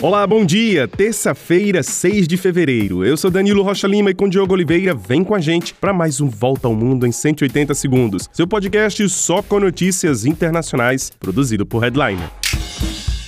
Olá, bom dia! Terça-feira, 6 de fevereiro. Eu sou Danilo Rocha Lima e com Diogo Oliveira vem com a gente para mais um Volta ao Mundo em 180 segundos. Seu podcast só com notícias internacionais, produzido por Headliner.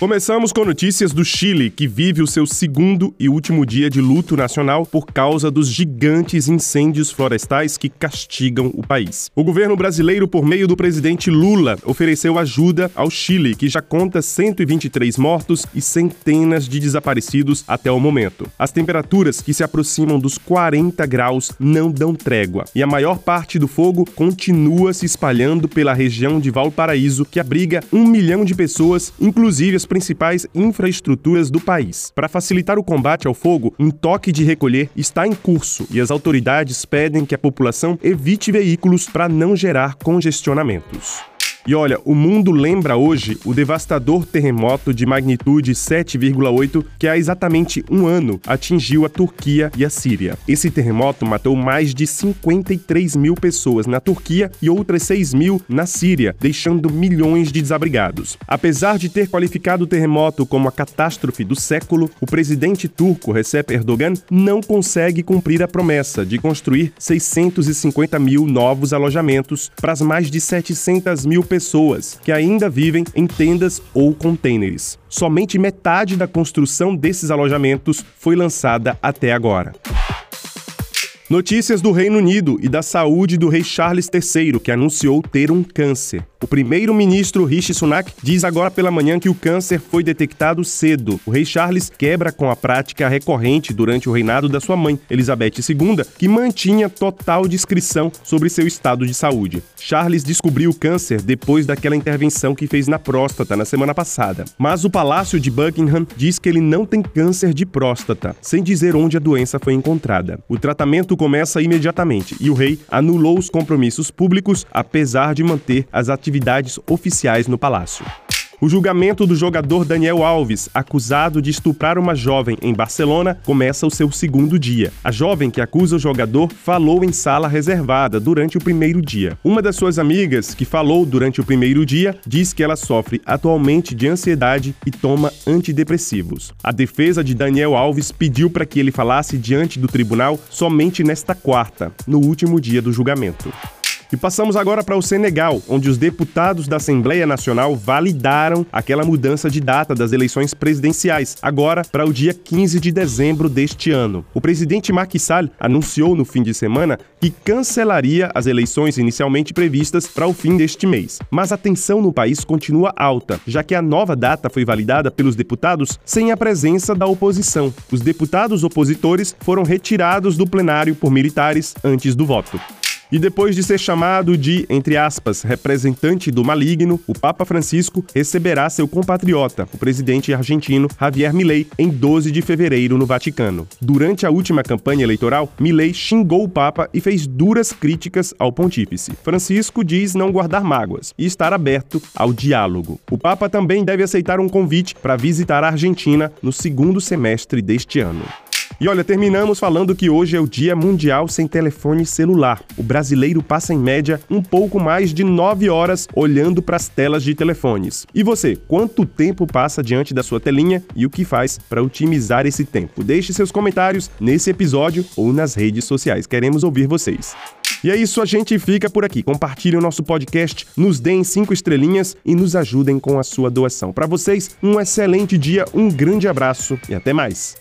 Começamos com notícias do Chile, que vive o seu segundo e último dia de luto nacional por causa dos gigantes incêndios florestais que castigam o país. O governo brasileiro, por meio do presidente Lula, ofereceu ajuda ao Chile, que já conta 123 mortos e centenas de desaparecidos até o momento. As temperaturas que se aproximam dos 40 graus não dão trégua e a maior parte do fogo continua se espalhando pela região de Valparaíso, que abriga um milhão de pessoas, inclusive as principais infraestruturas do país. Para facilitar o combate ao fogo, um toque de recolher está em curso e as autoridades pedem que a população evite veículos para não gerar congestionamentos. E olha, o mundo lembra hoje o devastador terremoto de magnitude 7,8 que há exatamente um ano atingiu a Turquia e a Síria. Esse terremoto matou mais de 53 mil pessoas na Turquia e outras 6 mil na Síria, deixando milhões de desabrigados. Apesar de ter qualificado o terremoto como a catástrofe do século, o presidente turco Recep Erdogan não consegue cumprir a promessa de construir 650 mil novos alojamentos para as mais de 700 mil pessoas que ainda vivem em tendas ou contêineres. Somente metade da construção desses alojamentos foi lançada até agora. Notícias do Reino Unido e da saúde do rei Charles III, que anunciou ter um câncer. O primeiro-ministro Rishi Sunak diz agora pela manhã que o câncer foi detectado cedo. O rei Charles quebra com a prática recorrente durante o reinado da sua mãe, Elizabeth II, que mantinha total discrição sobre seu estado de saúde. Charles descobriu o câncer depois daquela intervenção que fez na próstata na semana passada. Mas o Palácio de Buckingham diz que ele não tem câncer de próstata, sem dizer onde a doença foi encontrada. O tratamento começa imediatamente e o rei anulou os compromissos públicos, apesar de manter as atividades atividades oficiais no palácio. O julgamento do jogador Daniel Alves, acusado de estuprar uma jovem em Barcelona, começa o seu segundo dia. A jovem que acusa o jogador falou em sala reservada durante o primeiro dia. Uma das suas amigas, que falou durante o primeiro dia, diz que ela sofre atualmente de ansiedade e toma antidepressivos. A defesa de Daniel Alves pediu para que ele falasse diante do tribunal somente nesta quarta, no último dia do julgamento. E passamos agora para o Senegal, onde os deputados da Assembleia Nacional validaram aquela mudança de data das eleições presidenciais, agora para o dia 15 de dezembro deste ano. O presidente Macky Sall anunciou no fim de semana que cancelaria as eleições inicialmente previstas para o fim deste mês. Mas a tensão no país continua alta, já que a nova data foi validada pelos deputados sem a presença da oposição. Os deputados opositores foram retirados do plenário por militares antes do voto. E depois de ser chamado de, entre aspas, representante do maligno, o Papa Francisco receberá seu compatriota, o presidente argentino Javier Milei, em 12 de fevereiro no Vaticano. Durante a última campanha eleitoral, Milei xingou o Papa e fez duras críticas ao pontífice. Francisco diz não guardar mágoas e estar aberto ao diálogo. O Papa também deve aceitar um convite para visitar a Argentina no segundo semestre deste ano. E olha, terminamos falando que hoje é o Dia Mundial sem telefone celular. O brasileiro passa em média um pouco mais de 9 horas olhando para as telas de telefones. E você, quanto tempo passa diante da sua telinha e o que faz para otimizar esse tempo? Deixe seus comentários nesse episódio ou nas redes sociais. Queremos ouvir vocês. E é isso, a gente fica por aqui. Compartilhe o nosso podcast, nos deem cinco estrelinhas e nos ajudem com a sua doação. Para vocês, um excelente dia, um grande abraço e até mais.